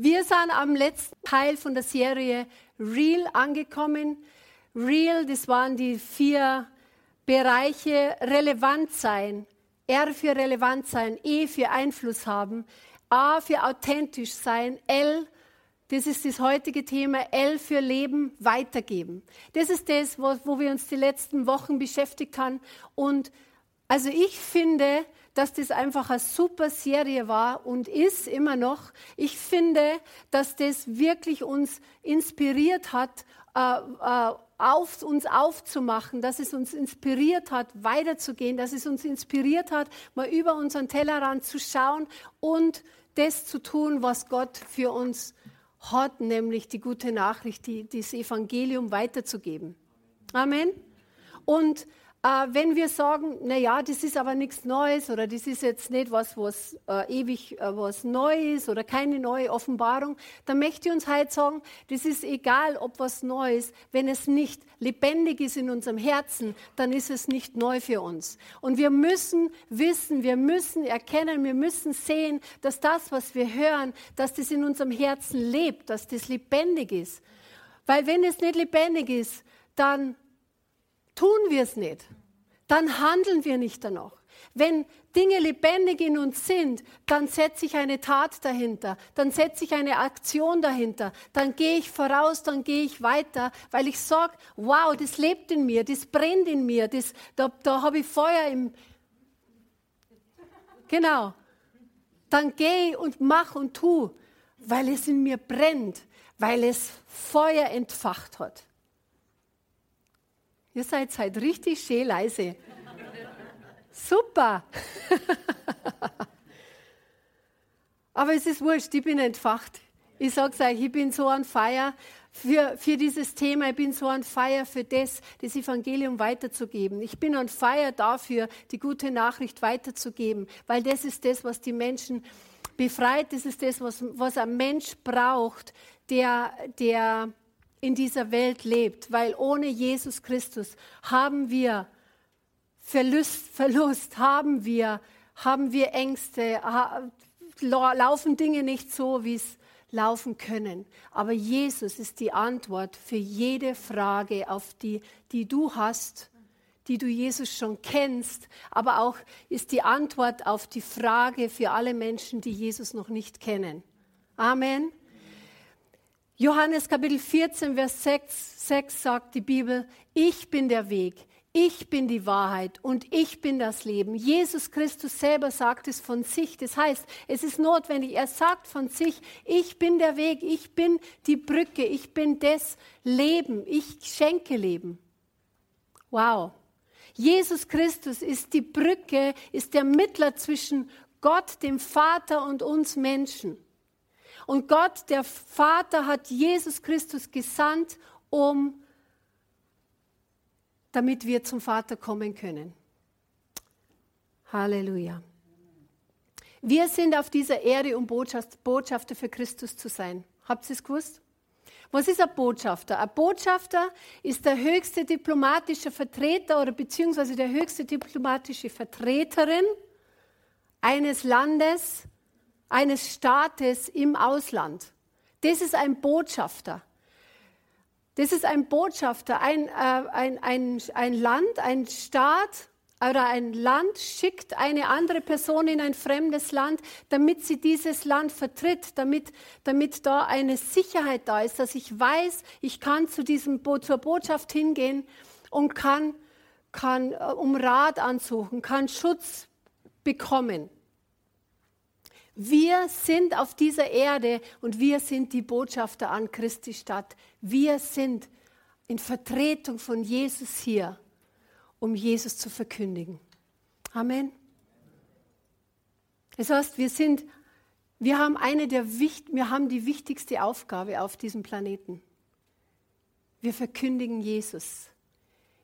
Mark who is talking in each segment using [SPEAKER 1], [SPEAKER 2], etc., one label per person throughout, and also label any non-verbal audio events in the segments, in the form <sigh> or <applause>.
[SPEAKER 1] wir sind am letzten Teil von der Serie Real angekommen. Real, das waren die vier Bereiche. Relevant sein, R für relevant sein, E für Einfluss haben, A für authentisch sein, L, das ist das heutige Thema, L für Leben weitergeben. Das ist das, wo, wo wir uns die letzten Wochen beschäftigt haben. Und also ich finde, dass das einfach eine super Serie war und ist immer noch. Ich finde, dass das wirklich uns inspiriert hat, äh, äh, auf, uns aufzumachen, dass es uns inspiriert hat, weiterzugehen, dass es uns inspiriert hat, mal über unseren Tellerrand zu schauen und das zu tun, was Gott für uns hat, nämlich die gute Nachricht, die, das Evangelium weiterzugeben. Amen. Und äh, wenn wir sagen, na ja, das ist aber nichts Neues oder das ist jetzt nicht was, was äh, ewig äh, was Neues oder keine neue Offenbarung, dann möchte ich uns heute sagen, das ist egal, ob was Neues, wenn es nicht lebendig ist in unserem Herzen, dann ist es nicht neu für uns. Und wir müssen wissen, wir müssen erkennen, wir müssen sehen, dass das, was wir hören, dass das in unserem Herzen lebt, dass das lebendig ist. Weil wenn es nicht lebendig ist, dann tun wir es nicht, dann handeln wir nicht danach. Wenn Dinge lebendig in uns sind, dann setze ich eine Tat dahinter, dann setze ich eine Aktion dahinter, dann gehe ich voraus, dann gehe ich weiter, weil ich sage, wow, das lebt in mir, das brennt in mir, das, da, da habe ich Feuer im... Genau. Dann gehe und mach und tu, weil es in mir brennt, weil es Feuer entfacht hat. Ihr seid halt richtig schön leise. Super. <laughs> Aber es ist wurscht, ich bin entfacht. Ich sage es euch, ich bin so an Feier für, für dieses Thema. Ich bin so an Feier für das, das Evangelium weiterzugeben. Ich bin an Feier dafür, die gute Nachricht weiterzugeben, weil das ist das, was die Menschen befreit. Das ist das, was, was ein Mensch braucht, der, der in dieser Welt lebt, weil ohne Jesus Christus haben wir Verlust, Verlust haben wir, haben wir Ängste, laufen Dinge nicht so, wie es laufen können. Aber Jesus ist die Antwort für jede Frage, auf die, die du hast, die du Jesus schon kennst, aber auch ist die Antwort auf die Frage für alle Menschen, die Jesus noch nicht kennen. Amen. Johannes Kapitel 14, Vers 6, 6 sagt die Bibel, ich bin der Weg, ich bin die Wahrheit und ich bin das Leben. Jesus Christus selber sagt es von sich. Das heißt, es ist notwendig. Er sagt von sich, ich bin der Weg, ich bin die Brücke, ich bin das Leben, ich schenke Leben. Wow. Jesus Christus ist die Brücke, ist der Mittler zwischen Gott, dem Vater und uns Menschen. Und Gott, der Vater, hat Jesus Christus gesandt, um, damit wir zum Vater kommen können. Halleluja. Wir sind auf dieser Erde, um Botschafter für Christus zu sein. Habt ihr es gewusst? Was ist ein Botschafter? Ein Botschafter ist der höchste diplomatische Vertreter oder beziehungsweise der höchste diplomatische Vertreterin eines Landes eines Staates im Ausland. Das ist ein Botschafter. Das ist ein Botschafter. Ein, äh, ein, ein, ein Land, ein Staat oder ein Land schickt eine andere Person in ein fremdes Land, damit sie dieses Land vertritt, damit, damit da eine Sicherheit da ist, dass ich weiß, ich kann zu diesem, zur Botschaft hingehen und kann, kann äh, um Rat ansuchen, kann Schutz bekommen. Wir sind auf dieser Erde und wir sind die Botschafter an Christi Stadt. Wir sind in Vertretung von Jesus hier, um Jesus zu verkündigen. Amen. Das heißt, wir sind, wir haben eine der wir haben die wichtigste Aufgabe auf diesem Planeten. Wir verkündigen Jesus.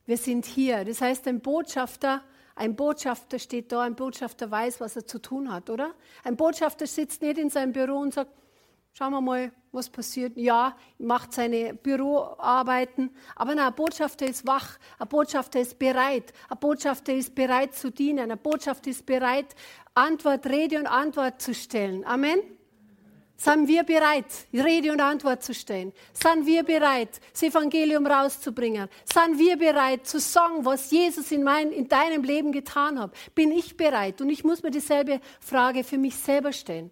[SPEAKER 1] Wir sind hier. Das heißt, ein Botschafter, ein Botschafter steht da, ein Botschafter weiß, was er zu tun hat, oder? Ein Botschafter sitzt nicht in seinem Büro und sagt, schauen wir mal, was passiert. Ja, macht seine Büroarbeiten, aber nein, ein Botschafter ist wach, ein Botschafter ist bereit, ein Botschafter ist bereit zu dienen, ein Botschafter ist bereit, Antwort, Rede und Antwort zu stellen. Amen. Sind wir bereit, Rede und Antwort zu stellen? Sind wir bereit, das Evangelium rauszubringen? Sind wir bereit zu sagen, was Jesus in, mein, in deinem Leben getan hat? Bin ich bereit? Und ich muss mir dieselbe Frage für mich selber stellen.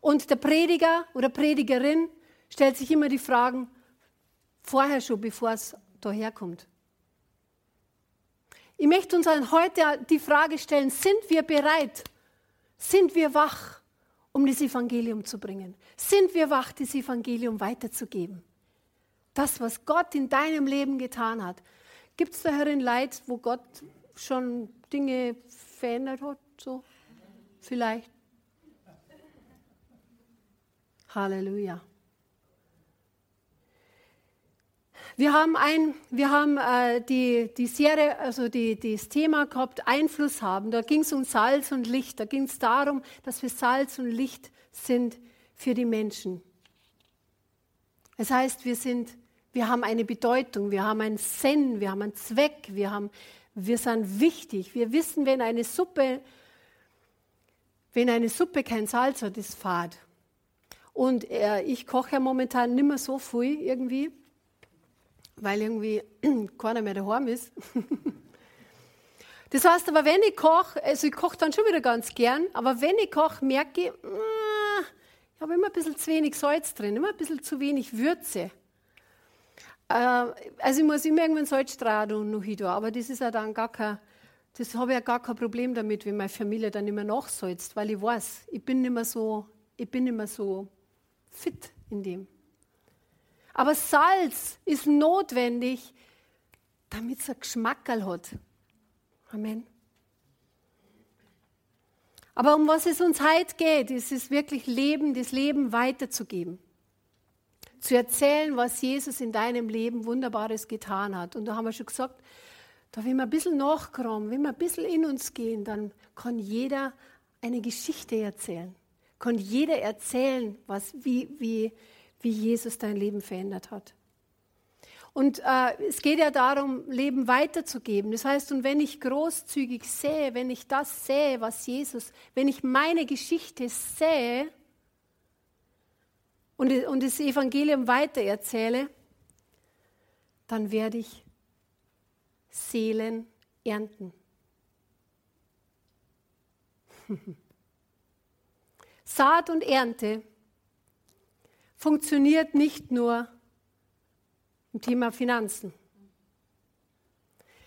[SPEAKER 1] Und der Prediger oder Predigerin stellt sich immer die Fragen vorher schon, bevor es daherkommt. Ich möchte uns heute die Frage stellen, sind wir bereit? Sind wir wach? Um das Evangelium zu bringen? Sind wir wach, das Evangelium weiterzugeben? Das, was Gott in deinem Leben getan hat. Gibt es da herin Leid, wo Gott schon Dinge verändert hat? So? Vielleicht. Halleluja. Wir haben, ein, wir haben äh, die, die Serie, also die, das Thema gehabt, Einfluss haben. Da ging es um Salz und Licht. Da ging es darum, dass wir Salz und Licht sind für die Menschen. Das heißt, wir, sind, wir haben eine Bedeutung, wir haben einen Sinn, wir haben einen Zweck, wir, haben, wir sind wichtig. Wir wissen, wenn eine Suppe, wenn eine Suppe kein Salz hat, ist fad. Und äh, ich koche ja momentan nicht mehr so viel irgendwie weil irgendwie <clears throat> keiner mehr daheim ist. <laughs> Das heißt aber, wenn ich koche, also ich koche dann schon wieder ganz gern, aber wenn ich koche, merke ich, ich habe immer ein bisschen zu wenig Salz drin, immer ein bisschen zu wenig Würze. Äh, also ich muss immer irgendwann Salzstrahlen noch hin aber das ist ja dann gar kein, das habe ich ja gar kein Problem damit, wenn meine Familie dann immer nachsalzt, weil ich weiß, ich bin nicht so, ich bin nicht mehr so fit in dem. Aber Salz ist notwendig, damit es einen Geschmack hat. Amen. Aber um was es uns heute geht, ist es wirklich Leben, das Leben weiterzugeben. Zu erzählen, was Jesus in deinem Leben Wunderbares getan hat. Und da haben wir schon gesagt, da wenn wir ein bisschen nachkommen, wenn wir ein bisschen in uns gehen, dann kann jeder eine Geschichte erzählen. Kann jeder erzählen, was, wie, wie, wie Jesus dein Leben verändert hat. Und äh, es geht ja darum, Leben weiterzugeben. Das heißt, und wenn ich großzügig sehe, wenn ich das sehe, was Jesus, wenn ich meine Geschichte sehe und, und das Evangelium weitererzähle, dann werde ich Seelen ernten. <laughs> Saat und Ernte funktioniert nicht nur im Thema Finanzen.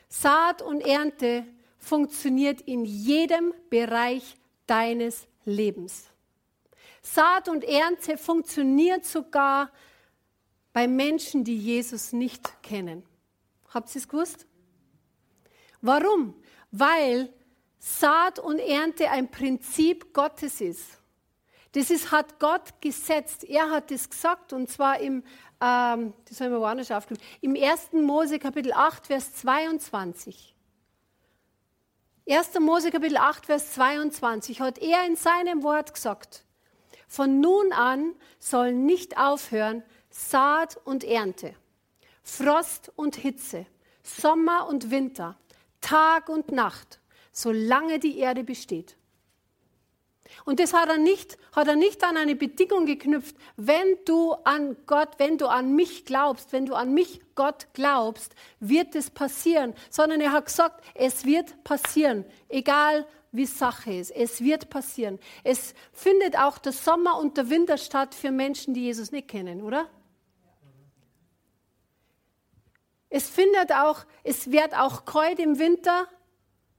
[SPEAKER 1] Saat und Ernte funktioniert in jedem Bereich deines Lebens. Saat und Ernte funktioniert sogar bei Menschen, die Jesus nicht kennen. Habt ihr es gewusst? Warum? Weil Saat und Ernte ein Prinzip Gottes ist. Das ist, hat Gott gesetzt. Er hat es gesagt und zwar im, ähm, das haben wir woanders aufgenommen, im 1. Mose Kapitel 8, Vers 22. 1. Mose Kapitel 8, Vers 22 hat er in seinem Wort gesagt, von nun an sollen nicht aufhören Saat und Ernte, Frost und Hitze, Sommer und Winter, Tag und Nacht, solange die Erde besteht. Und das hat er nicht, hat er nicht an eine Bedingung geknüpft. Wenn du an Gott, wenn du an mich glaubst, wenn du an mich Gott glaubst, wird es passieren. Sondern er hat gesagt, es wird passieren. Egal wie Sache ist. Es wird passieren. Es findet auch der Sommer und der Winter statt für Menschen, die Jesus nicht kennen, oder? Es findet auch, es wird auch kalt im Winter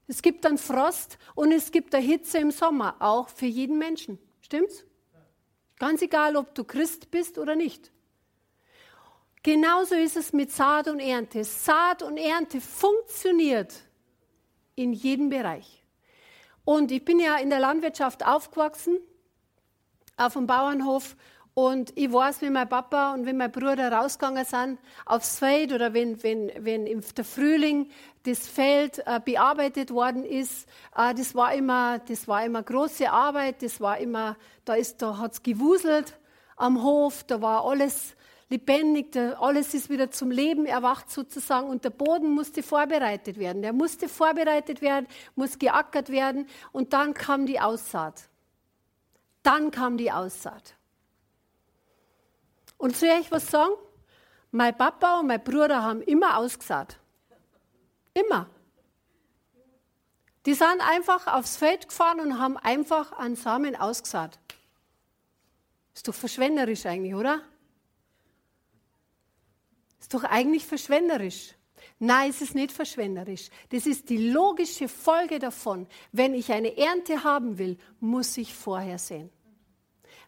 [SPEAKER 1] es gibt dann Frost und es gibt eine Hitze im Sommer, auch für jeden Menschen. Stimmt's? Ganz egal, ob du Christ bist oder nicht. Genauso ist es mit Saat und Ernte. Saat und Ernte funktioniert in jedem Bereich. Und ich bin ja in der Landwirtschaft aufgewachsen, auf dem Bauernhof. Und ich weiß, wenn mein Papa und wenn mein Bruder rausgegangen sind aufs Feld oder wenn, wenn, wenn im der Frühling das Feld äh, bearbeitet worden ist, äh, das war immer, das war immer große Arbeit, das war immer, da ist, da hat's gewuselt am Hof, da war alles lebendig, da, alles ist wieder zum Leben erwacht sozusagen und der Boden musste vorbereitet werden. Der musste vorbereitet werden, muss geackert werden und dann kam die Aussaat. Dann kam die Aussaat. Und soll ich was sagen? Mein Papa und mein Bruder haben immer ausgesät. Immer. Die sind einfach aufs Feld gefahren und haben einfach einen Samen ausgesät. Ist doch verschwenderisch eigentlich, oder? Ist doch eigentlich verschwenderisch. Nein, es ist nicht verschwenderisch. Das ist die logische Folge davon. Wenn ich eine Ernte haben will, muss ich vorher sehen.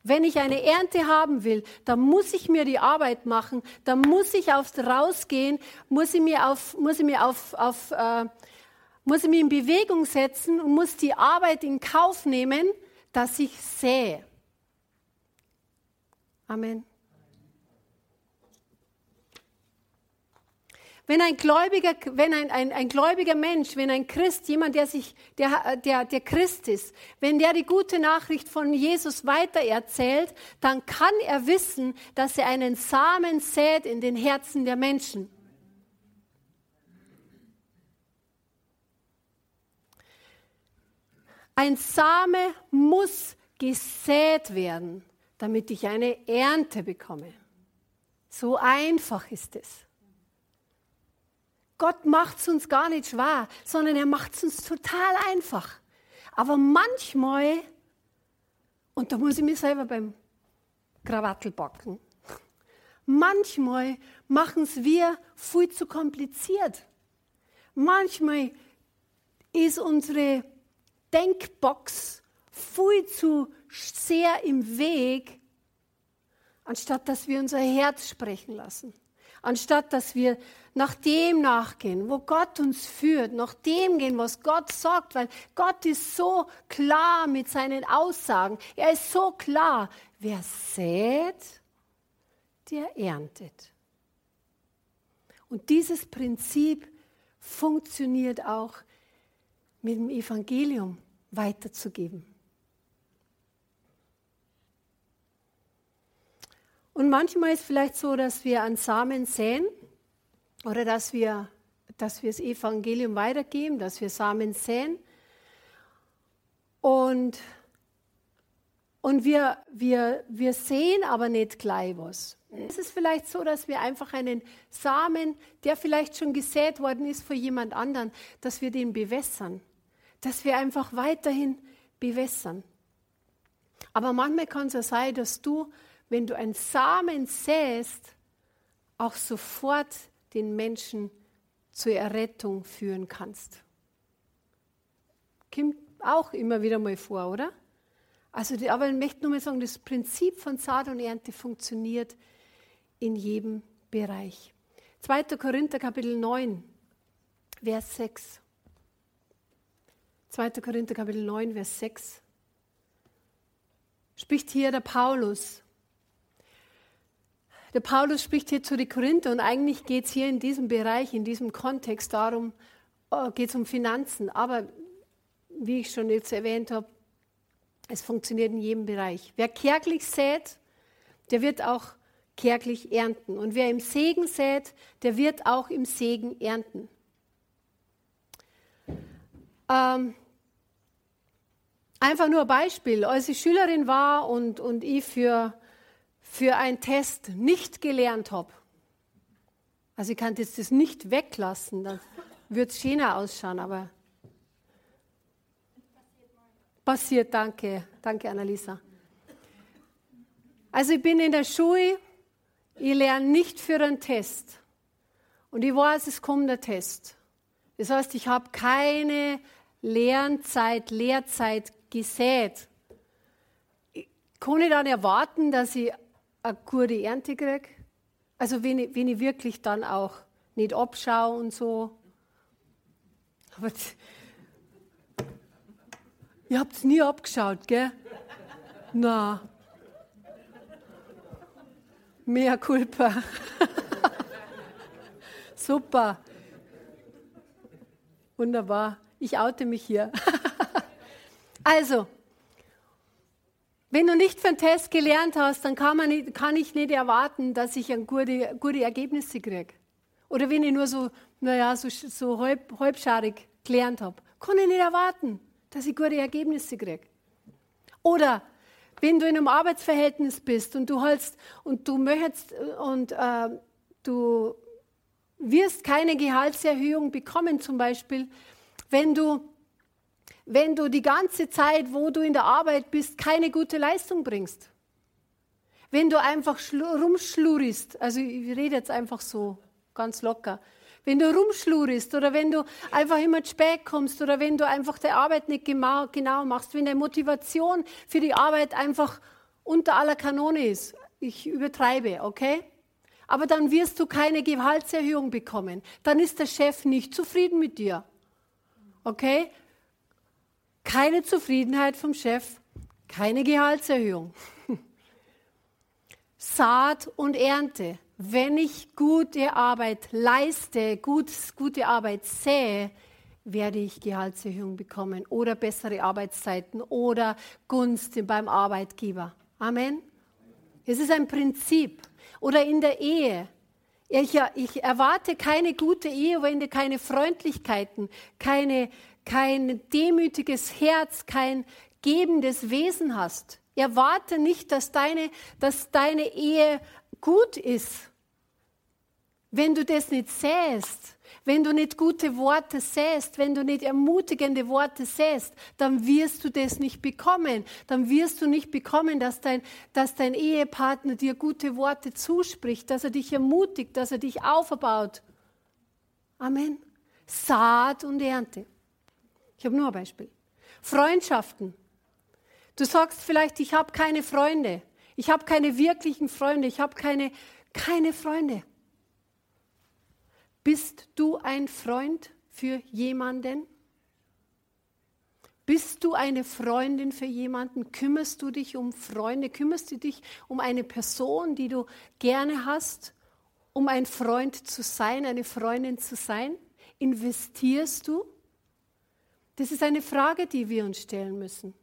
[SPEAKER 1] Wenn ich eine Ernte haben will, dann muss ich mir die Arbeit machen, dann muss ich aufs Rausgehen, muss ich mir auf, muss ich mir auf, auf äh, muss ich mich in Bewegung setzen und muss die Arbeit in Kauf nehmen, dass ich sähe. Amen. Wenn ein gläubiger, wenn ein, ein, ein gläubiger Mensch, wenn ein Christ, jemand, der sich, der, der, der Christ ist, wenn der die gute Nachricht von Jesus weitererzählt, dann kann er wissen, dass er einen Samen sät in den Herzen der Menschen. Ein Same muss gesät werden, damit ich eine Ernte bekomme. So einfach ist es. Gott macht es uns gar nicht schwer, sondern er macht es uns total einfach. Aber manchmal, und da muss ich mich selber beim Krawattel backen, manchmal machen es wir viel zu kompliziert. Manchmal ist unsere Denkbox viel zu sehr im Weg, anstatt dass wir unser Herz sprechen lassen anstatt dass wir nach dem nachgehen, wo Gott uns führt, nach dem gehen, was Gott sagt, weil Gott ist so klar mit seinen Aussagen. Er ist so klar. Wer sät, der erntet. Und dieses Prinzip funktioniert auch mit dem Evangelium weiterzugeben. Und manchmal ist es vielleicht so, dass wir an Samen säen oder dass wir, dass wir das Evangelium weitergeben, dass wir Samen säen. Und, und wir, wir, wir sehen aber nicht gleich was. Es ist vielleicht so, dass wir einfach einen Samen, der vielleicht schon gesät worden ist für jemand anderen, dass wir den bewässern. Dass wir einfach weiterhin bewässern. Aber manchmal kann es ja sein, dass du wenn du einen Samen säst, auch sofort den Menschen zur Errettung führen kannst. Kommt auch immer wieder mal vor, oder? Also, aber ich möchte nur mal sagen, das Prinzip von Saat und Ernte funktioniert in jedem Bereich. 2. Korinther Kapitel 9, Vers 6. 2. Korinther Kapitel 9, Vers 6. Spricht hier der Paulus der Paulus spricht hier zu den Korinther und eigentlich geht es hier in diesem Bereich, in diesem Kontext darum, oh, geht es um Finanzen. Aber wie ich schon jetzt erwähnt habe, es funktioniert in jedem Bereich. Wer kärglich sät, der wird auch kärglich ernten. Und wer im Segen sät, der wird auch im Segen ernten. Ähm, einfach nur ein Beispiel. Als ich Schülerin war und, und ich für für einen Test nicht gelernt habe, also ich kann jetzt das nicht weglassen, dann wird es schöner ausschauen, aber passiert, danke, danke Annalisa. Also ich bin in der Schule, ich lerne nicht für einen Test und ich weiß, es kommt der Test. Das heißt, ich habe keine Lernzeit, Lehrzeit gesät. kann ich dann erwarten, dass ich eine gute Ernte kriege. Also wenn ich, wenn ich wirklich dann auch nicht abschaue und so. Aber ihr habt es nie abgeschaut, gell? Na. Mea culpa. <laughs> Super. Wunderbar. Ich oute mich hier. <laughs> also, wenn du nicht für einen Test gelernt hast, dann kann, man nicht, kann ich nicht erwarten, dass ich ein gute, gute Ergebnisse kriege. Oder wenn ich nur so, naja, so, so halb, halbscharig gelernt habe, kann ich nicht erwarten, dass ich gute Ergebnisse kriege. Oder wenn du in einem Arbeitsverhältnis bist und du holst und du möchtest und äh, du wirst keine Gehaltserhöhung bekommen, zum Beispiel, wenn du, wenn du die ganze Zeit, wo du in der Arbeit bist, keine gute Leistung bringst. Wenn du einfach rumschlurist, also ich rede jetzt einfach so ganz locker, wenn du rumschlurist oder wenn du einfach immer zu spät kommst oder wenn du einfach die Arbeit nicht genau, genau machst, wenn deine Motivation für die Arbeit einfach unter aller Kanone ist. Ich übertreibe, okay? Aber dann wirst du keine Gehaltserhöhung bekommen. Dann ist der Chef nicht zufrieden mit dir. Okay? Keine Zufriedenheit vom Chef, keine Gehaltserhöhung. <laughs> Saat und Ernte wenn ich gute Arbeit leiste, gut, gute Arbeit sähe, werde ich Gehaltserhöhung bekommen oder bessere Arbeitszeiten oder Gunst beim Arbeitgeber. Amen. Es ist ein Prinzip. Oder in der Ehe. Ich, ich erwarte keine gute Ehe, wenn keine Freundlichkeiten, keine, kein demütiges Herz, kein gebendes Wesen hast. Erwarte nicht, dass deine, dass deine Ehe gut ist, wenn du das nicht säst, wenn du nicht gute Worte säst, wenn du nicht ermutigende Worte säst, dann wirst du das nicht bekommen. Dann wirst du nicht bekommen, dass dein, dass dein Ehepartner dir gute Worte zuspricht, dass er dich ermutigt, dass er dich aufbaut. Amen. Saat und Ernte. Ich habe nur ein Beispiel. Freundschaften. Du sagst vielleicht, ich habe keine Freunde. Ich habe keine wirklichen Freunde. Ich habe keine, keine Freunde. Bist du ein Freund für jemanden? Bist du eine Freundin für jemanden? Kümmerst du dich um Freunde? Kümmerst du dich um eine Person, die du gerne hast, um ein Freund zu sein, eine Freundin zu sein? Investierst du? Das ist eine Frage, die wir uns stellen müssen.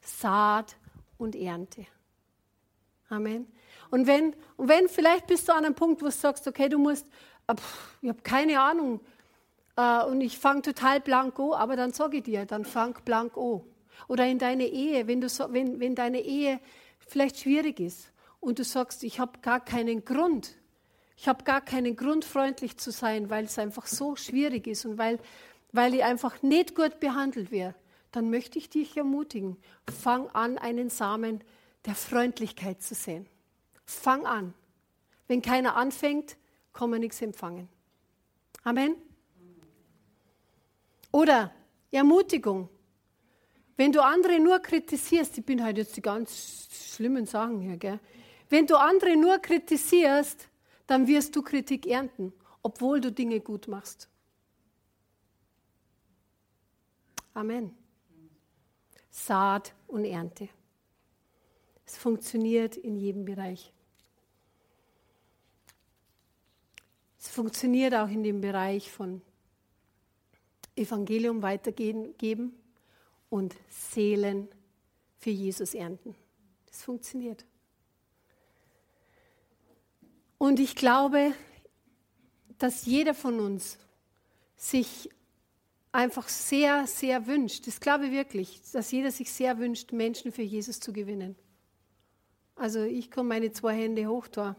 [SPEAKER 1] Saat und Ernte. Amen. Und wenn, und wenn vielleicht bist du an einem Punkt, wo du sagst, okay, du musst, äh, ich habe keine Ahnung äh, und ich fange total blank an, aber dann sage ich dir, dann fang blank an. Oder in deine Ehe, wenn, du, wenn, wenn deine Ehe vielleicht schwierig ist und du sagst, ich habe gar keinen Grund, ich habe gar keinen Grund, freundlich zu sein, weil es einfach so schwierig ist und weil, weil ich einfach nicht gut behandelt werde, dann möchte ich dich ermutigen, fang an, einen Samen der Freundlichkeit zu sehen. Fang an. Wenn keiner anfängt, kann man nichts empfangen. Amen. Oder Ermutigung. Wenn du andere nur kritisierst, ich bin halt jetzt die ganz schlimmen Sachen hier, gell? Wenn du andere nur kritisierst, dann wirst du Kritik ernten, obwohl du Dinge gut machst. Amen. Saat und Ernte. Es funktioniert in jedem Bereich. Es funktioniert auch in dem Bereich von Evangelium weitergeben und Seelen für Jesus ernten. Das funktioniert. Und ich glaube, dass jeder von uns sich einfach sehr, sehr wünscht, das glaube ich wirklich, dass jeder sich sehr wünscht, Menschen für Jesus zu gewinnen. Also ich kann meine zwei Hände hoch da.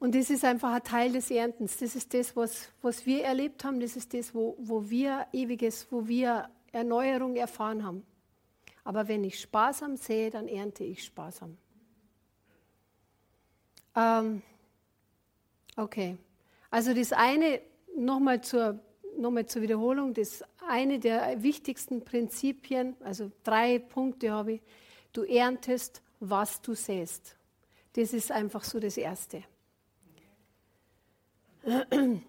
[SPEAKER 1] Und das ist einfach ein Teil des Erntens. Das ist das, was, was wir erlebt haben. Das ist das, wo, wo wir ewiges, wo wir Erneuerung erfahren haben. Aber wenn ich sparsam sehe, dann ernte ich sparsam. Ähm, okay. Also das eine, nochmal zur, noch zur Wiederholung, das eine der wichtigsten Prinzipien, also drei Punkte habe ich. Du erntest was du säst. Das ist einfach so das Erste. <clears throat>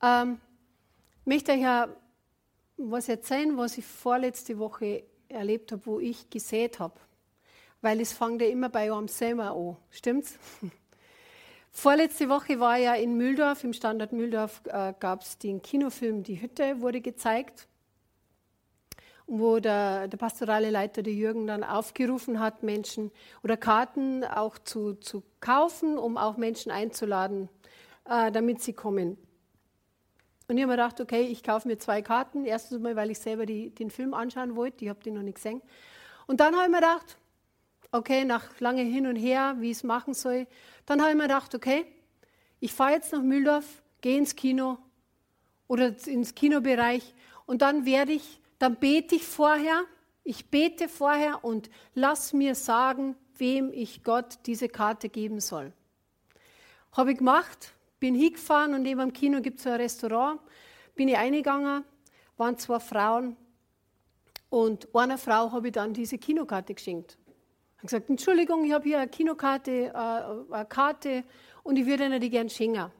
[SPEAKER 1] Ähm, möchte euch ja was erzählen, was ich vorletzte Woche erlebt habe, wo ich gesät habe. Weil es fängt ja immer bei einem selber an. Stimmt's? <laughs> Vorletzte Woche war ja in Mühldorf, im Standort Mühldorf, äh, gab es den Kinofilm Die Hütte, wurde gezeigt, wo der, der, pastorale Leiter, der Jürgen, dann aufgerufen hat, Menschen oder Karten auch zu, zu kaufen, um auch Menschen einzuladen, äh, damit sie kommen. Und ich habe mir gedacht, okay, ich kaufe mir zwei Karten. Erstens mal, weil ich selber die, den Film anschauen wollte, ich habe den noch nicht gesehen. Und dann habe ich mir gedacht, okay, nach lange hin und her, wie ich es machen soll, dann habe ich mir gedacht, okay, ich fahre jetzt nach Mühldorf, gehe ins Kino oder ins Kinobereich und dann werde ich, dann bete ich vorher, ich bete vorher und lass mir sagen, wem ich Gott diese Karte geben soll. Habe ich gemacht, bin hingefahren und neben dem Kino gibt es ein Restaurant, bin ich eingegangen, waren zwei Frauen und einer Frau habe ich dann diese Kinokarte geschenkt. Habe gesagt, Entschuldigung, ich habe hier eine Kinokarte, äh, eine Karte und ich würde Ihnen die gerne schenken.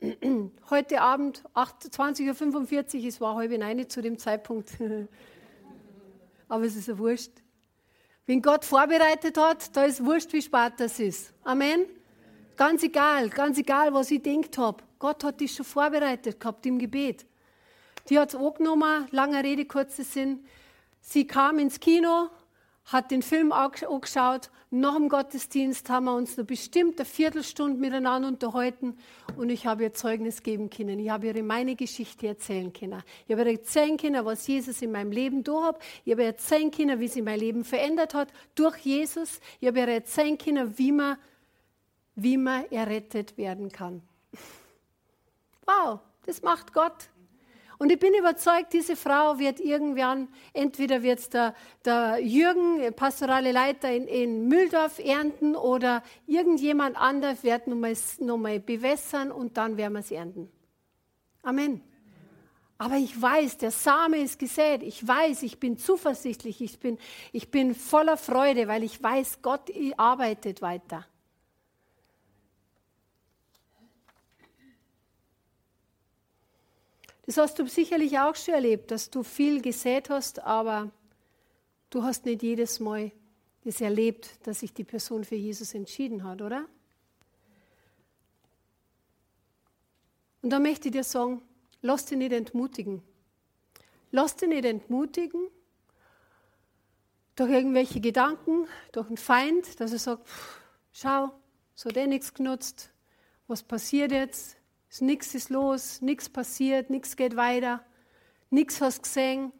[SPEAKER 1] <clears throat> Heute Abend, 20.45 Uhr, es war halb neun zu dem Zeitpunkt. <laughs> Aber es ist ja wurscht. Wenn Gott vorbereitet hat, da ist wurscht, wie spät das ist. Amen. Ganz egal, ganz egal, was ich denkt habe. Gott hat dich schon vorbereitet gehabt im Gebet. Die hat es angenommen, lange Rede, kurzer Sinn. Sie kam ins Kino, hat den Film angeschaut. Nach dem Gottesdienst haben wir uns eine Viertelstunde miteinander unterhalten und ich habe ihr Zeugnis geben können. Ich habe ihr meine Geschichte erzählen können. Ich habe ihr erzählen können, was Jesus in meinem Leben durch hat. Ich habe ihr erzählen können, wie sie mein Leben verändert hat durch Jesus. Ich habe ihr erzählen können, wie man, wie man errettet werden kann. Wow, das macht Gott. Und ich bin überzeugt, diese Frau wird irgendwann, entweder wird es der, der Jürgen, pastorale Leiter in, in Mühldorf ernten oder irgendjemand anders wird nochmal noch mal bewässern und dann werden wir es ernten. Amen. Aber ich weiß, der Same ist gesät. Ich weiß, ich bin zuversichtlich. Ich bin, ich bin voller Freude, weil ich weiß, Gott arbeitet weiter. Das hast du sicherlich auch schon erlebt, dass du viel gesät hast, aber du hast nicht jedes Mal das erlebt, dass sich die Person für Jesus entschieden hat, oder? Und da möchte ich dir sagen, lass dich nicht entmutigen. Lass dich nicht entmutigen durch irgendwelche Gedanken, durch einen Feind, dass er sagt, schau, so hat eh nichts genutzt, was passiert jetzt? Nichts ist los, nichts passiert, nichts geht weiter, nichts hast gesehen.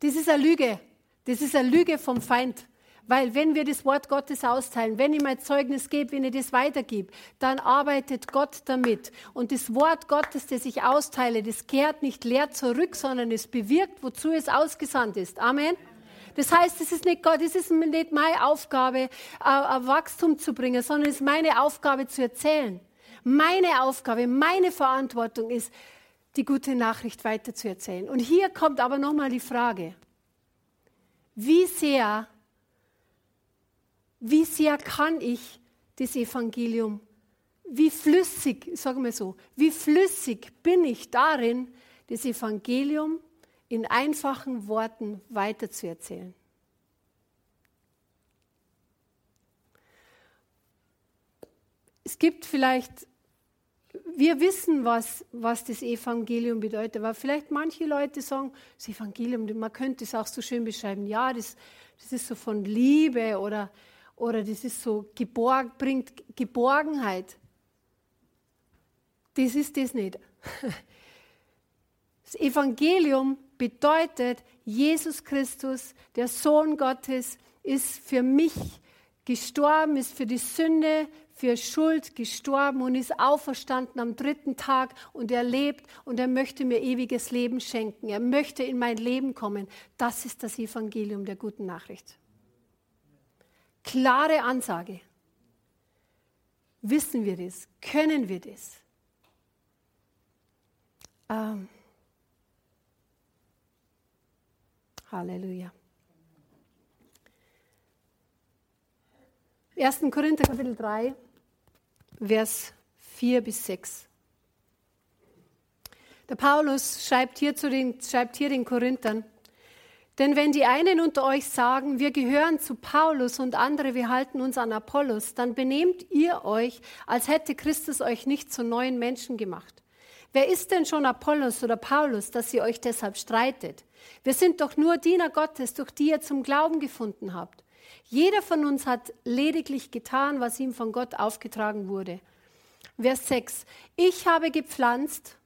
[SPEAKER 1] Das ist eine Lüge. Das ist eine Lüge vom Feind. Weil wenn wir das Wort Gottes austeilen, wenn ich mein Zeugnis gebe, wenn ich das weitergebe, dann arbeitet Gott damit. Und das Wort Gottes, das ich austeile, das kehrt nicht leer zurück, sondern es bewirkt, wozu es ausgesandt ist. Amen. Das heißt, es ist nicht Gott, es ist nicht meine Aufgabe, ein Wachstum zu bringen, sondern es ist meine Aufgabe zu erzählen. Meine Aufgabe, meine Verantwortung ist, die gute Nachricht weiterzuerzählen. Und hier kommt aber nochmal die Frage, wie sehr, wie sehr kann ich das Evangelium, wie flüssig, sagen wir so, wie flüssig bin ich darin, das Evangelium in einfachen Worten weiterzuerzählen? Es gibt vielleicht wir wissen, was, was das Evangelium bedeutet, aber vielleicht manche Leute sagen, das Evangelium, man könnte es auch so schön beschreiben, ja, das, das ist so von Liebe oder, oder das ist so, geborg, bringt Geborgenheit. Das ist das nicht. <laughs> Das Evangelium bedeutet, Jesus Christus, der Sohn Gottes, ist für mich gestorben, ist für die Sünde, für Schuld gestorben und ist auferstanden am dritten Tag und er lebt und er möchte mir ewiges Leben schenken. Er möchte in mein Leben kommen. Das ist das Evangelium der guten Nachricht. Klare Ansage. Wissen wir das? Können wir das? Ähm. Halleluja. 1. Korinther Kapitel 3, Vers 4 bis 6. Der Paulus schreibt hier, zu den, schreibt hier den Korinthern, denn wenn die einen unter euch sagen, wir gehören zu Paulus und andere, wir halten uns an Apollos, dann benehmt ihr euch, als hätte Christus euch nicht zu neuen Menschen gemacht. Wer ist denn schon Apollos oder Paulus, dass ihr euch deshalb streitet? Wir sind doch nur Diener Gottes, durch die ihr zum Glauben gefunden habt. Jeder von uns hat lediglich getan, was ihm von Gott aufgetragen wurde. Vers 6. Ich habe gepflanzt,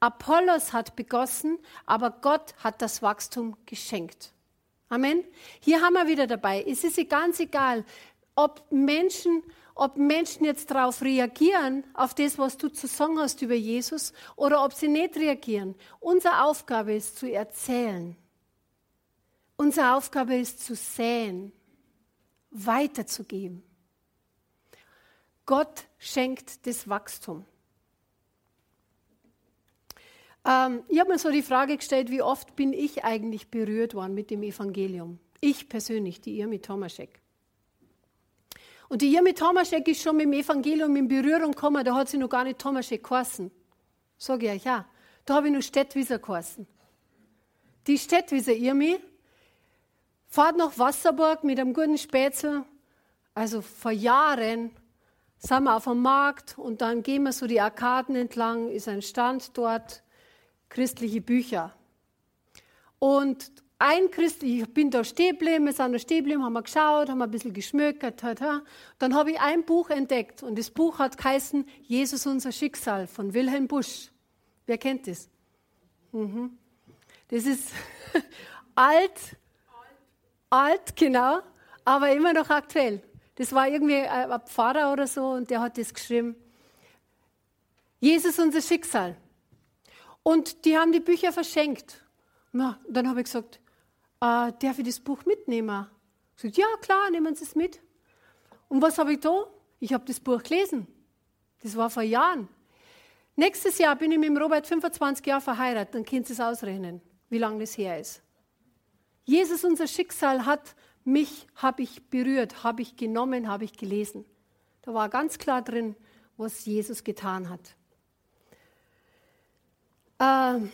[SPEAKER 1] Apollos hat begossen, aber Gott hat das Wachstum geschenkt. Amen. Hier haben wir wieder dabei. Es ist ganz egal, ob Menschen, ob Menschen jetzt darauf reagieren, auf das, was du zu sagen hast über Jesus, oder ob sie nicht reagieren. Unsere Aufgabe ist zu erzählen. Unsere Aufgabe ist zu säen, weiterzugeben. Gott schenkt das Wachstum. Ähm, ich habe mir so die Frage gestellt, wie oft bin ich eigentlich berührt worden mit dem Evangelium? Ich persönlich, die Irmi Tomaschek. Und die Irmi Tomaschek ist schon mit dem Evangelium in Berührung gekommen, da hat sie noch gar nicht Tomaschek geheißen. Sage ich euch, ja. Da habe ich nur Städtwieser geheißen. Die Städtwieser Irmi fahrt nach Wasserburg mit einem guten Spätzle. Also vor Jahren sind wir auf dem Markt und dann gehen wir so die Arkaden entlang, ist ein Stand dort christliche Bücher. Und ein Christ, ich bin da stehen wir sind da stehen haben wir geschaut, haben ein bisschen geschmökert. Dann habe ich ein Buch entdeckt und das Buch hat geheißen Jesus unser Schicksal von Wilhelm Busch. Wer kennt das? Mhm. Das ist <laughs> alt, alt, genau, aber immer noch aktuell. Das war irgendwie ein Pfarrer oder so und der hat das geschrieben. Jesus unser Schicksal. Und die haben die Bücher verschenkt. Na, dann habe ich gesagt, äh, darf ich das Buch mitnehmen? Ich gesagt, ja klar, nehmen Sie es mit. Und was habe ich da? Ich habe das Buch gelesen. Das war vor Jahren. Nächstes Jahr bin ich mit dem Robert 25 Jahre verheiratet, dann können Sie es ausrechnen, wie lange das her ist. Jesus, unser Schicksal, hat mich, habe ich berührt, habe ich genommen, habe ich gelesen. Da war ganz klar drin, was Jesus getan hat. Ähm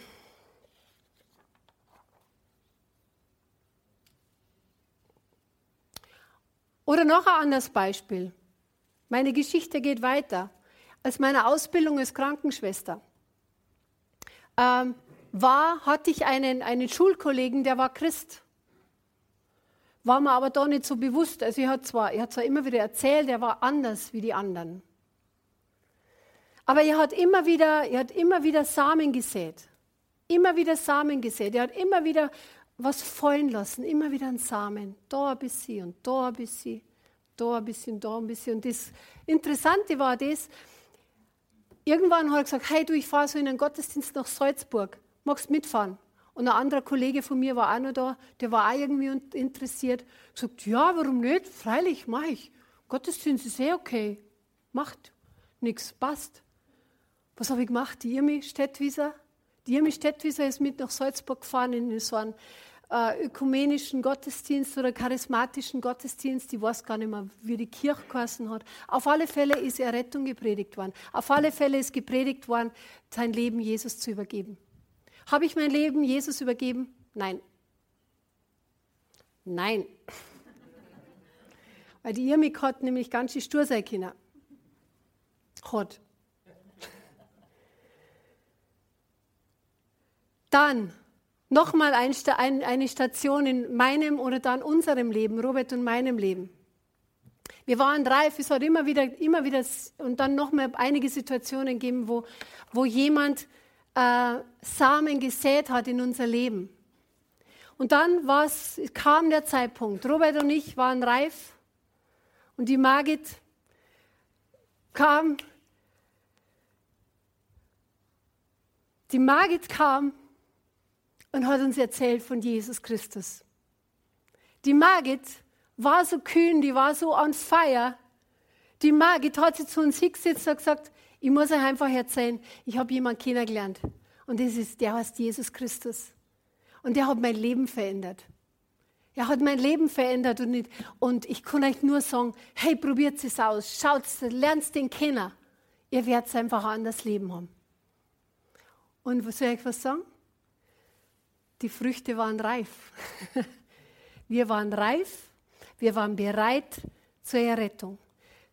[SPEAKER 1] Oder noch ein anderes Beispiel. Meine Geschichte geht weiter. Als meine Ausbildung als Krankenschwester ähm, war, hatte ich einen, einen Schulkollegen, der war Christ. War mir aber da nicht so bewusst. Also er hat zwar, er hat zwar immer wieder erzählt, er war anders wie die anderen. Aber er hat immer wieder, er hat immer wieder Samen gesät. Immer wieder Samen gesät. Er hat immer wieder was fallen lassen, immer wieder ein Samen. Da ein bisschen und da ein bisschen, da ein bisschen, da ein bisschen. Und das Interessante war das, irgendwann hat er gesagt, hey du, ich fahre so in einen Gottesdienst nach Salzburg, magst mitfahren? Und ein anderer Kollege von mir war auch noch da, der war auch irgendwie interessiert. Gesagt, ja, warum nicht? Freilich, mach ich. Gottesdienst ist eh okay. Macht nichts, passt. Was habe ich gemacht? Die Irmi Städtwieser. Die Irmi Städtwieser ist mit nach Salzburg gefahren in so einen äh, ökumenischen Gottesdienst oder charismatischen Gottesdienst. Ich weiß gar nicht mehr, wie die Kirche geheißen hat. Auf alle Fälle ist Errettung gepredigt worden. Auf alle Fälle ist gepredigt worden, sein Leben Jesus zu übergeben. Habe ich mein Leben Jesus übergeben? Nein. Nein. <laughs> Weil die Irmi hat nämlich ganz schön stur sein können. Hat. Dann nochmal ein, eine Station in meinem oder dann unserem Leben, Robert und meinem Leben. Wir waren reif, es hat immer wieder, immer wieder und dann nochmal einige Situationen gegeben, wo, wo jemand äh, Samen gesät hat in unser Leben. Und dann kam der Zeitpunkt. Robert und ich waren reif und die Margit kam. Die Margit kam und hat uns erzählt von Jesus Christus. Die Margit war so kühn, die war so on fire. Die Margit hat sich zu uns hingesetzt und gesagt, ich muss euch einfach erzählen, ich habe jemanden kennengelernt. Und das ist, der heißt Jesus Christus. Und der hat mein Leben verändert. Er hat mein Leben verändert und, nicht, und ich kann euch nur sagen, hey, probiert es aus, schaut, lernt den kennen. Ihr werdet einfach ein anderes Leben haben. Und was soll ich was sagen? Die Früchte waren reif. <laughs> Wir waren reif, wir waren bereit zur Errettung.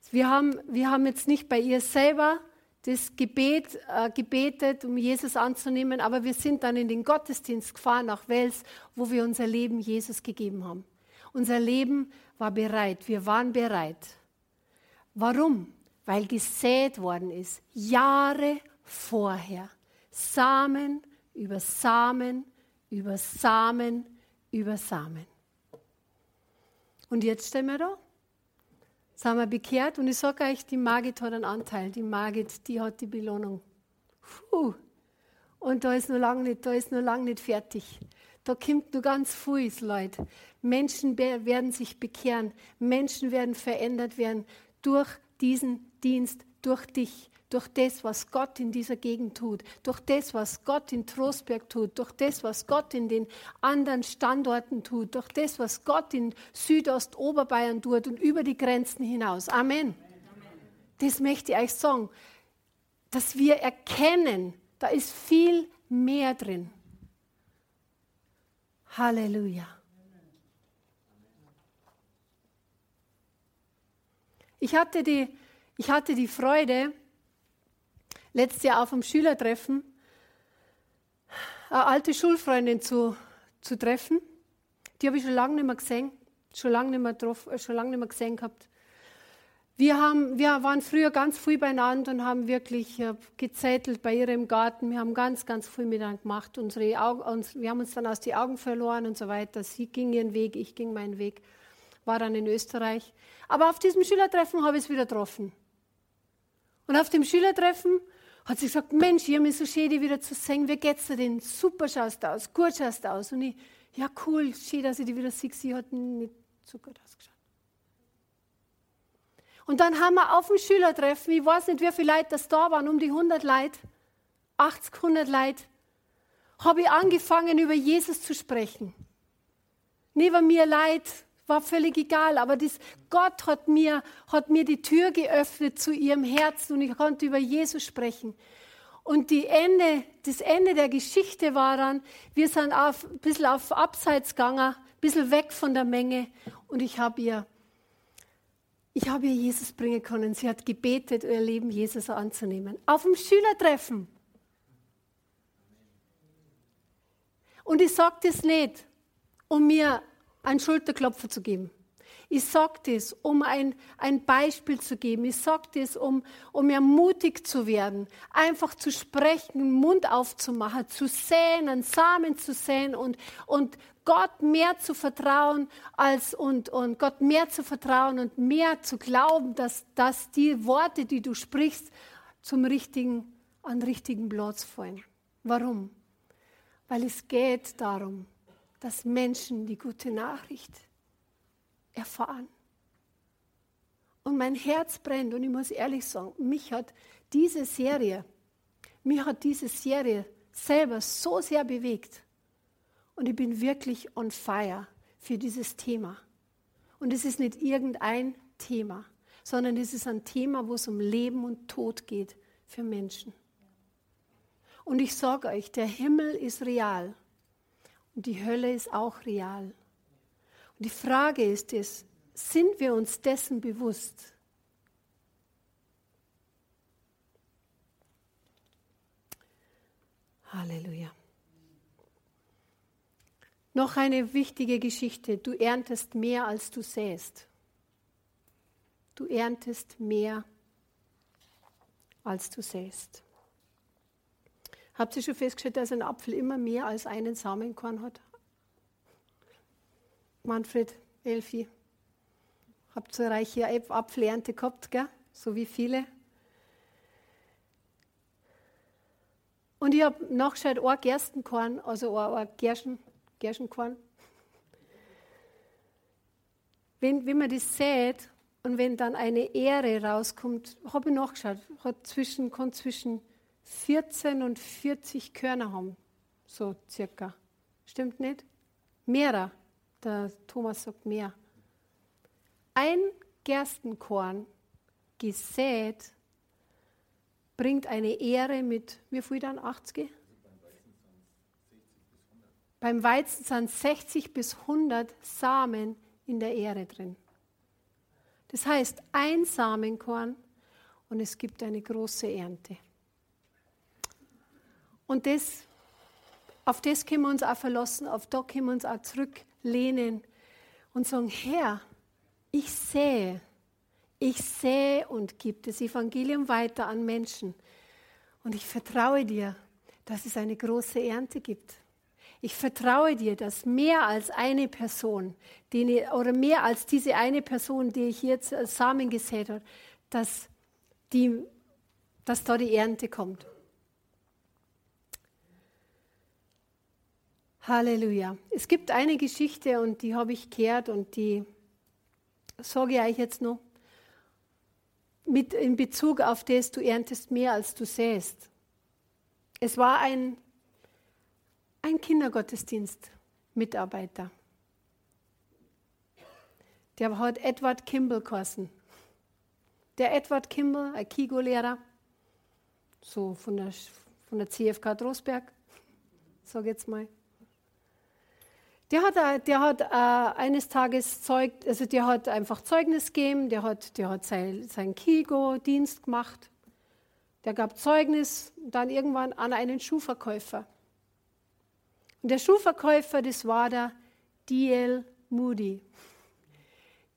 [SPEAKER 1] Wir haben, wir haben jetzt nicht bei ihr selber das Gebet äh, gebetet, um Jesus anzunehmen, aber wir sind dann in den Gottesdienst gefahren nach Wels, wo wir unser Leben Jesus gegeben haben. Unser Leben war bereit, wir waren bereit. Warum? Weil gesät worden ist, Jahre vorher. Samen über Samen über Samen über Samen. Und jetzt stehen wir da, sind wir bekehrt und ich sage euch, die Magit hat einen Anteil, die Magit, die hat die Belohnung. Puh. Und da ist noch lange nicht, da ist noch lange nicht fertig. Da kommt nur ganz viel, Leute. Menschen werden sich bekehren, Menschen werden verändert werden durch diesen Dienst, durch dich durch das, was Gott in dieser Gegend tut, durch das, was Gott in Trostberg tut, durch das, was Gott in den anderen Standorten tut, durch das, was Gott in Südostoberbayern tut und über die Grenzen hinaus. Amen. Das möchte ich euch sagen, dass wir erkennen, da ist viel mehr drin. Halleluja. Ich hatte die, ich hatte die Freude, letztes Jahr auf dem Schülertreffen eine alte Schulfreundin zu, zu treffen. Die habe ich schon lange nicht mehr gesehen, schon lange nicht mehr, drauf, äh, schon lange nicht mehr gesehen gehabt. Wir, haben, wir waren früher ganz früh beieinander und haben wirklich äh, gezettelt bei ihr im Garten. Wir haben ganz, ganz früh miteinander gemacht. Unsere Augen, uns, wir haben uns dann aus den Augen verloren und so weiter. Sie ging ihren Weg, ich ging meinen Weg. War dann in Österreich. Aber auf diesem Schülertreffen habe ich es wieder getroffen. Und auf dem Schülertreffen hat sie gesagt, Mensch, ich habe mich so schön, dich wieder zu sehen. Wie geht's dir denn? Super schaust du aus, gut schaust du aus. Und ich, ja cool, schön, dass ich dich wieder sehe. Sie hat nicht so gut ausgeschaut. Und dann haben wir auf dem Schülertreffen, ich weiß nicht, wie viele Leute das da waren, um die 100 Leute, 80, 100 Leute, habe ich angefangen, über Jesus zu sprechen. Neben mir Leid, war völlig egal, aber das, Gott hat mir, hat mir die Tür geöffnet zu ihrem Herzen und ich konnte über Jesus sprechen. Und die Ende, das Ende der Geschichte war dann, wir sind auf, ein bisschen auf Abseits gegangen, ein bisschen weg von der Menge und ich habe ihr, ich habe ihr Jesus bringen können. Sie hat gebetet, ihr Leben Jesus anzunehmen. Auf dem Schülertreffen. Und ich sage das nicht, um mir einen Schulterklopfer zu geben. Ich sage das, um ein, ein Beispiel zu geben. Ich sage das, um, um ermutigt zu werden, einfach zu sprechen, Mund aufzumachen, zu säen, einen Samen zu säen und, und Gott mehr zu vertrauen als und, und Gott mehr zu vertrauen und mehr zu glauben, dass, dass die Worte, die du sprichst, zum richtigen, an richtigen Platz fallen. Warum? Weil es geht darum, dass Menschen die gute Nachricht erfahren. Und mein Herz brennt und ich muss ehrlich sagen, mich hat diese Serie, mich hat diese Serie selber so sehr bewegt. Und ich bin wirklich on fire für dieses Thema. Und es ist nicht irgendein Thema, sondern es ist ein Thema, wo es um Leben und Tod geht für Menschen. Und ich sage euch, der Himmel ist real. Und die Hölle ist auch real. Und die Frage ist es, sind wir uns dessen bewusst? Halleluja. Noch eine wichtige Geschichte. Du erntest mehr, als du säst. Du erntest mehr, als du säst. Habt ihr schon festgestellt, dass ein Apfel immer mehr als einen Samenkorn hat? Manfred, Elfi, habt eine reiche Apfelernte gehabt, gell? so wie viele. Und ich habe nachgeschaut, ein Gerstenkorn, also ein, Gerschen, Gerstenkorn. Wenn, wenn man das sät und wenn dann eine Ähre rauskommt, habe ich nachgeschaut, hat zwischen, kann zwischen 14 und 40 Körner haben, so circa. Stimmt nicht? Mehrer. Der Thomas sagt mehr. Ein Gerstenkorn gesät bringt eine Ehre mit, wie viel dann? 80? Beim Weizen sind 60 bis 100 Samen in der Ehre drin. Das heißt, ein Samenkorn und es gibt eine große Ernte. Und das, auf das können wir uns auch verlassen, auf da können wir uns auch zurücklehnen und sagen, Herr, ich sehe, ich sehe und gebe das Evangelium weiter an Menschen. Und ich vertraue dir, dass es eine große Ernte gibt. Ich vertraue dir, dass mehr als eine Person, die, oder mehr als diese eine Person, die ich jetzt Samen gesät habe, dass, die, dass da die Ernte kommt. Halleluja. Es gibt eine Geschichte und die habe ich gehört und die sage ich euch jetzt noch mit in Bezug auf das, du erntest mehr als du säst. Es war ein, ein Kindergottesdienst-Mitarbeiter. Der hat Edward Kimball geheißen. Der Edward Kimball, ein Kigo-Lehrer, so von der, von der CFK Drosberg, sage jetzt mal. Der hat, der hat äh, eines Tages Zeug, also der hat einfach Zeugnis gegeben, der hat, der hat sein, sein Kigo-Dienst gemacht. Der gab Zeugnis dann irgendwann an einen Schuhverkäufer. Und der Schuhverkäufer, das war der D.L. Moody.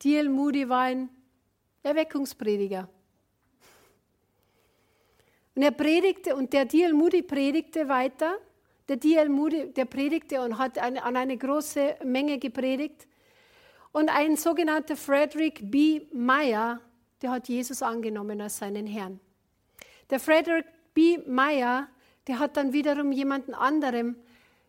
[SPEAKER 1] D.L. Moody war ein Erweckungsprediger. Und er predigte, und der D.L. Moody predigte weiter der D.L. Moody, der predigte und hat eine, an eine große Menge gepredigt. Und ein sogenannter Frederick B. Meyer, der hat Jesus angenommen als seinen Herrn. Der Frederick B. Meyer, der hat dann wiederum jemanden anderem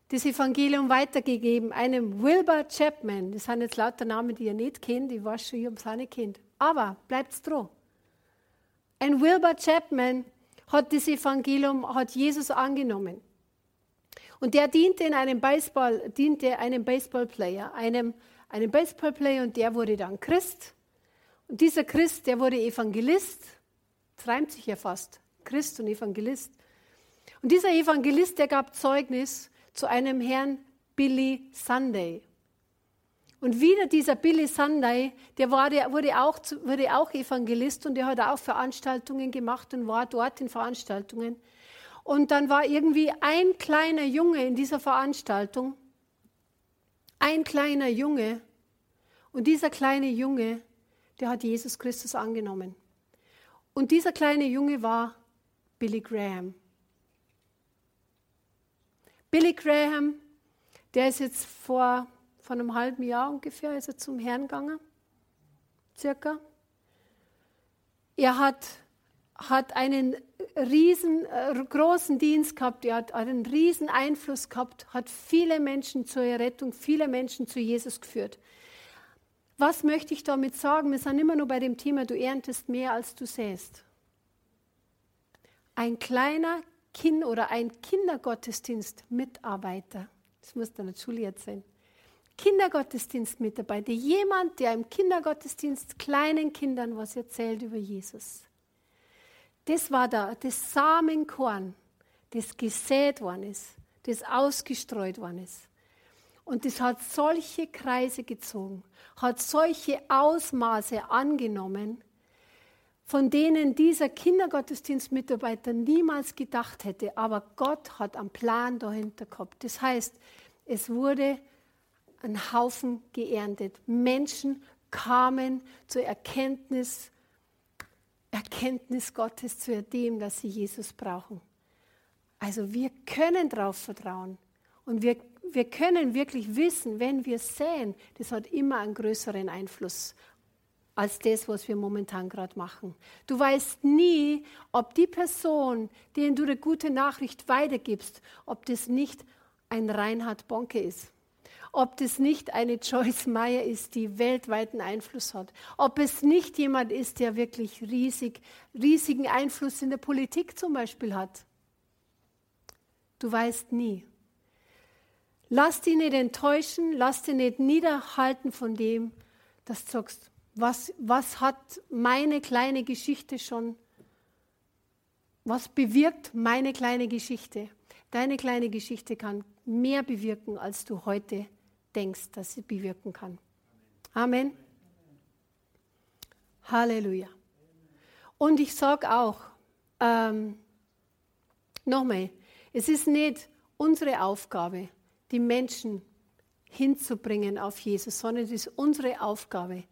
[SPEAKER 1] das Evangelium weitergegeben, einem Wilbur Chapman. Das sind jetzt lauter Namen, die ihr nicht kennt. Ich weiß schon, ich habe es auch nicht kennt. Aber bleibt dran. Ein Wilbur Chapman hat das Evangelium, hat Jesus angenommen. Und der diente in einem Baseball, diente einem Baseballplayer, einem, einem Baseballplayer und der wurde dann Christ. Und dieser Christ, der wurde Evangelist. Das reimt sich ja fast. Christ und Evangelist. Und dieser Evangelist, der gab Zeugnis zu einem Herrn Billy Sunday. Und wieder dieser Billy Sunday, der, war, der wurde, auch, wurde auch Evangelist und der hat auch Veranstaltungen gemacht und war dort in Veranstaltungen. Und dann war irgendwie ein kleiner Junge in dieser Veranstaltung, ein kleiner Junge. Und dieser kleine Junge, der hat Jesus Christus angenommen. Und dieser kleine Junge war Billy Graham. Billy Graham, der ist jetzt vor, vor einem halben Jahr ungefähr ist er zum Herrn gegangen, circa. Er hat hat einen riesengroßen äh, Dienst gehabt, er hat einen riesen Einfluss gehabt, hat viele Menschen zur Errettung, viele Menschen zu Jesus geführt. Was möchte ich damit sagen? Wir sind immer nur bei dem Thema, du erntest mehr, als du säst. Ein kleiner Kind oder ein Kindergottesdienst-Mitarbeiter, das muss dann Juliet sein, Kindergottesdienstmitarbeiter, jemand, der im Kindergottesdienst kleinen Kindern was erzählt über Jesus das war da, das Samenkorn, das gesät worden ist, das ausgestreut worden ist. Und das hat solche Kreise gezogen, hat solche Ausmaße angenommen, von denen dieser Kindergottesdienstmitarbeiter niemals gedacht hätte. Aber Gott hat einen Plan dahinter gehabt. Das heißt, es wurde ein Haufen geerntet. Menschen kamen zur Erkenntnis, Erkenntnis Gottes zu dem, dass sie Jesus brauchen. Also wir können darauf vertrauen und wir, wir können wirklich wissen, wenn wir säen, das hat immer einen größeren Einfluss als das, was wir momentan gerade machen. Du weißt nie, ob die Person, denen du eine gute Nachricht weitergibst, ob das nicht ein Reinhard Bonke ist ob das nicht eine Joyce Meyer ist, die weltweiten Einfluss hat, ob es nicht jemand ist, der wirklich riesig, riesigen Einfluss in der Politik zum Beispiel hat. Du weißt nie. Lass dich nicht enttäuschen, lass dich nicht niederhalten von dem, dass du sagst, was, was hat meine kleine Geschichte schon, was bewirkt meine kleine Geschichte? Deine kleine Geschichte kann mehr bewirken, als du heute denkst, dass sie bewirken kann. Amen. Halleluja. Und ich sage auch, ähm, nochmal, es ist nicht unsere Aufgabe, die Menschen hinzubringen auf Jesus, sondern es ist unsere Aufgabe,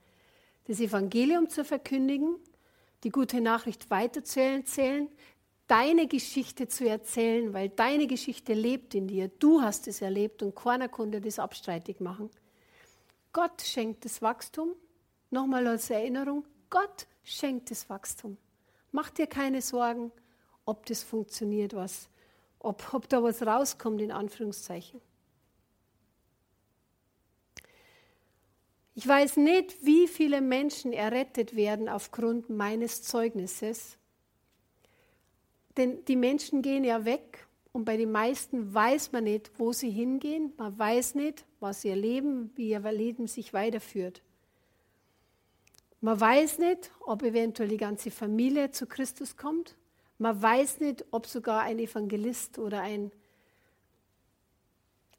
[SPEAKER 1] das Evangelium zu verkündigen, die gute Nachricht weiterzuerzählen, deine Geschichte zu erzählen, weil deine Geschichte lebt in dir. Du hast es erlebt und keiner konnte das abstreitig machen. Gott schenkt das Wachstum. Nochmal als Erinnerung, Gott schenkt das Wachstum. Mach dir keine Sorgen, ob das funktioniert, was, ob, ob da was rauskommt, in Anführungszeichen. Ich weiß nicht, wie viele Menschen errettet werden aufgrund meines Zeugnisses. Denn die Menschen gehen ja weg und bei den meisten weiß man nicht, wo sie hingehen. Man weiß nicht, was sie erleben, wie ihr Leben sich weiterführt. Man weiß nicht, ob eventuell die ganze Familie zu Christus kommt. Man weiß nicht, ob sogar ein Evangelist oder ein,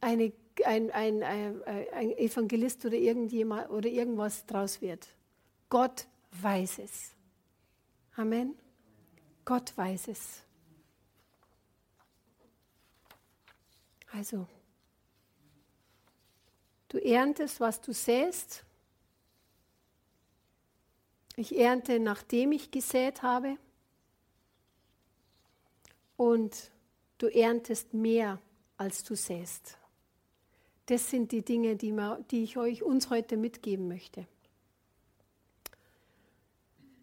[SPEAKER 1] eine ein, ein, ein, ein Evangelist oder irgendjemand oder irgendwas draus wird. Gott weiß es. Amen. Gott weiß es. Also, du erntest, was du säst. Ich ernte, nachdem ich gesät habe. Und du erntest mehr, als du säst. Das sind die Dinge, die, wir, die ich euch uns heute mitgeben möchte.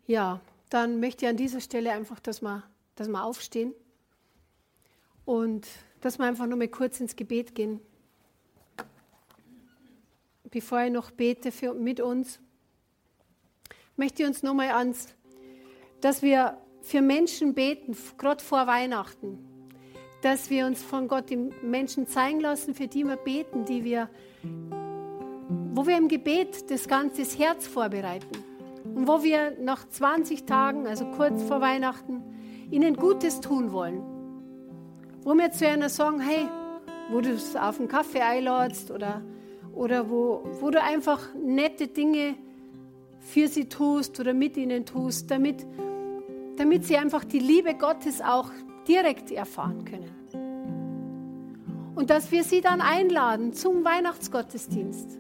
[SPEAKER 1] Ja, dann möchte ich an dieser Stelle einfach, dass wir, dass wir aufstehen und dass wir einfach nur mal kurz ins Gebet gehen. Bevor ich noch bete für, mit uns, möchte ich uns nochmal ans, dass wir für Menschen beten, gerade vor Weihnachten dass wir uns von Gott die Menschen zeigen lassen, für die wir beten, die wir, wo wir im Gebet das ganze Herz vorbereiten und wo wir nach 20 Tagen, also kurz vor Weihnachten, ihnen Gutes tun wollen. Wo wir zu einer sagen, hey, wo du es auf einen Kaffee einladest oder, oder wo, wo du einfach nette Dinge für sie tust oder mit ihnen tust, damit, damit sie einfach die Liebe Gottes auch direkt erfahren können. Und dass wir sie dann einladen zum Weihnachtsgottesdienst.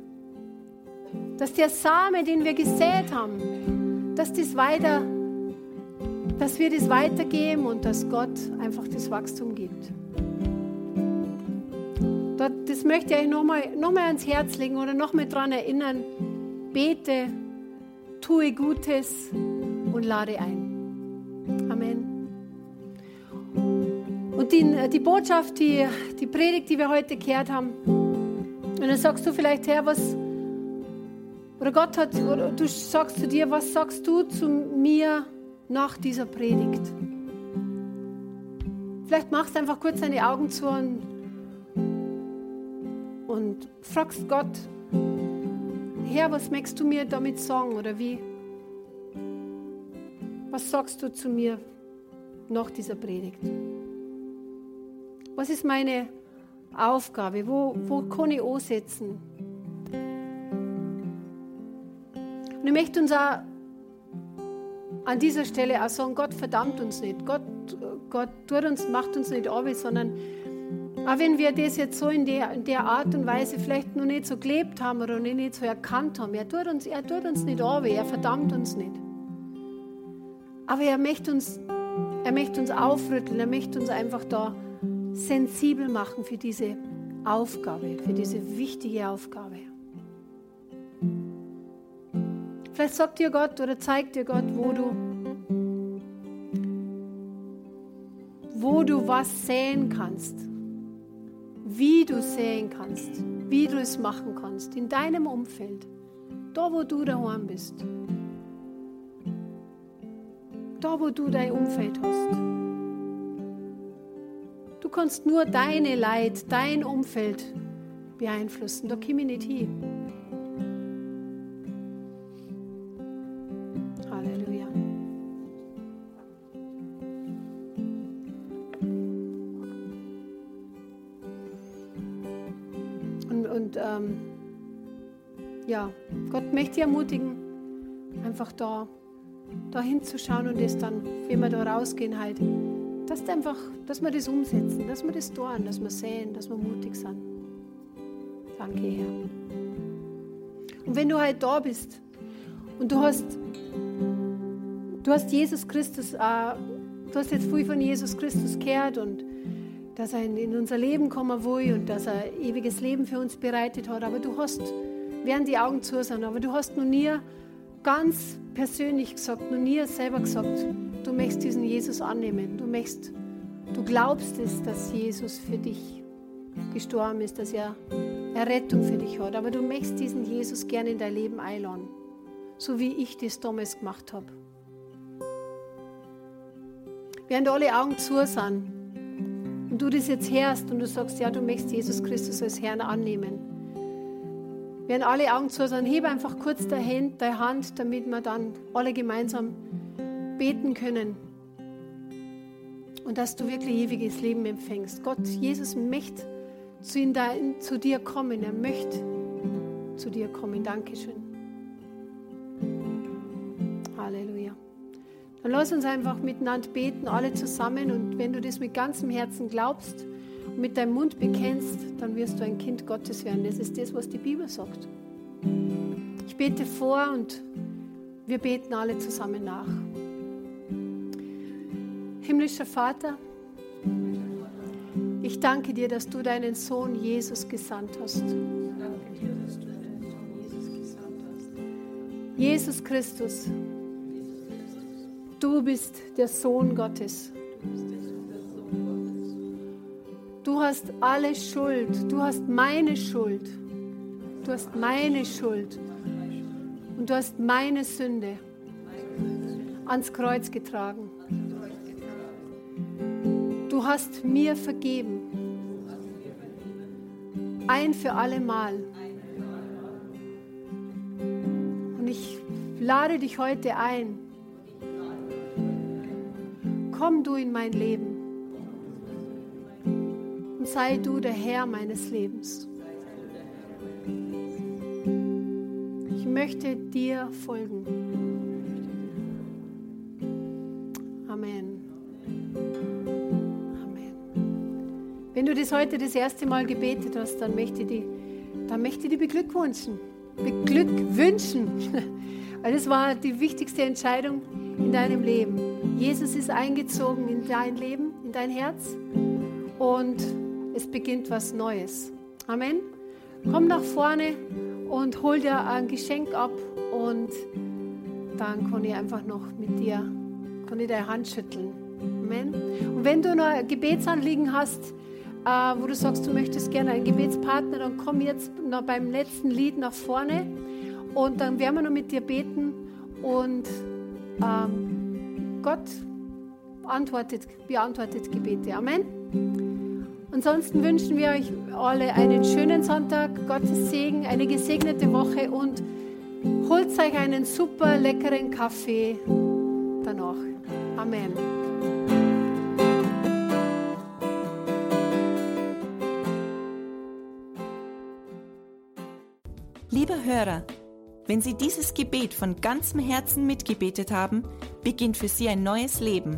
[SPEAKER 1] Dass der Same, den wir gesät haben, dass, das weiter, dass wir das weitergeben und dass Gott einfach das Wachstum gibt. Möchte ich euch nochmal noch mal ans Herz legen oder nochmal daran erinnern. Bete, tue Gutes und lade ein. Amen. Und die, die Botschaft, die, die Predigt, die wir heute gehört haben, und dann sagst du vielleicht, Herr, was, oder Gott hat, oder du sagst zu dir, was sagst du zu mir nach dieser Predigt? Vielleicht machst du einfach kurz deine Augen zu und, und fragst Gott, Herr, was möchtest du mir damit sagen oder wie? Was sagst du zu mir nach dieser Predigt? Was ist meine Aufgabe? Wo, wo kann ich ansetzen? Und ich möchte uns auch an dieser Stelle auch sagen, Gott verdammt uns nicht. Gott, Gott tut uns, macht uns nicht ab, sondern auch wenn wir das jetzt so in der, in der Art und Weise vielleicht noch nicht so gelebt haben oder noch nicht so erkannt haben, er tut uns, er tut uns nicht ab, er verdammt uns nicht. Aber er möchte uns, er möchte uns aufrütteln, er möchte uns einfach da sensibel machen für diese Aufgabe, für diese wichtige Aufgabe. Vielleicht sagt dir Gott oder zeigt dir Gott, wo du, wo du was säen kannst, wie du säen kannst, wie du es machen kannst, in deinem Umfeld, da wo du daheim bist, da wo du dein Umfeld hast. Du kannst nur deine Leid, dein Umfeld beeinflussen. Da komme ich nicht hin. Gott möchte ermutigen, einfach da, da hinzuschauen und das dann, wenn wir da rausgehen, halt, dass, einfach, dass wir das umsetzen, dass wir das tun, dass wir sehen, dass wir mutig sind. Danke, Herr. Und wenn du halt da bist und du hast, du hast Jesus Christus, äh, du hast jetzt viel von Jesus Christus gehört und dass er in unser Leben kommen will und dass er ewiges Leben für uns bereitet hat, aber du hast, während die Augen zu sind, aber du hast noch nie ganz persönlich gesagt, noch nie selber gesagt, du möchtest diesen Jesus annehmen. Du möchtest, du glaubst es, dass Jesus für dich gestorben ist, dass er Errettung für dich hat. Aber du möchtest diesen Jesus gerne in dein Leben einladen. So wie ich das damals gemacht habe. Während alle Augen zu sind und du das jetzt hörst und du sagst, ja, du möchtest Jesus Christus als Herrn annehmen, Während alle Augen zu sind, hebe einfach kurz deine Hand, damit wir dann alle gemeinsam beten können. Und dass du wirklich ewiges Leben empfängst. Gott, Jesus möchte zu, in dein, zu dir kommen. Er möchte zu dir kommen. Dankeschön. Halleluja. Dann lass uns einfach miteinander beten, alle zusammen. Und wenn du das mit ganzem Herzen glaubst, mit deinem Mund bekennst, dann wirst du ein Kind Gottes werden. Das ist das, was die Bibel sagt. Ich bete vor und wir beten alle zusammen nach. Himmlischer Vater, ich danke dir, dass du deinen Sohn Jesus gesandt hast. Jesus Christus, du bist der Sohn Gottes. Du hast alle Schuld. Du hast meine Schuld. Du hast meine Schuld. Und du hast meine Sünde ans Kreuz getragen. Du hast mir vergeben. Ein für alle Mal. Und ich lade dich heute ein. Komm du in mein Leben sei du der Herr meines Lebens. Ich möchte dir folgen. Amen. Amen. Wenn du das heute das erste Mal gebetet hast, dann möchte ich dich, dann möchte ich dich beglückwünschen. Beglückwünschen. <laughs> Weil das war die wichtigste Entscheidung in deinem Leben. Jesus ist eingezogen in dein Leben, in dein Herz. Und es beginnt was Neues. Amen. Komm nach vorne und hol dir ein Geschenk ab und dann kann ich einfach noch mit dir, kann ich deine Hand schütteln. Amen. Und wenn du noch ein Gebetsanliegen hast, äh, wo du sagst, du möchtest gerne einen Gebetspartner, dann komm jetzt noch beim letzten Lied nach vorne und dann werden wir noch mit dir beten und ähm, Gott antwortet, beantwortet Gebete. Amen. Ansonsten wünschen wir euch alle einen schönen Sonntag, Gottes Segen, eine gesegnete Woche und holt euch einen super leckeren Kaffee danach. Amen.
[SPEAKER 2] Lieber Hörer, wenn Sie dieses Gebet von ganzem Herzen mitgebetet haben, beginnt für Sie ein neues Leben.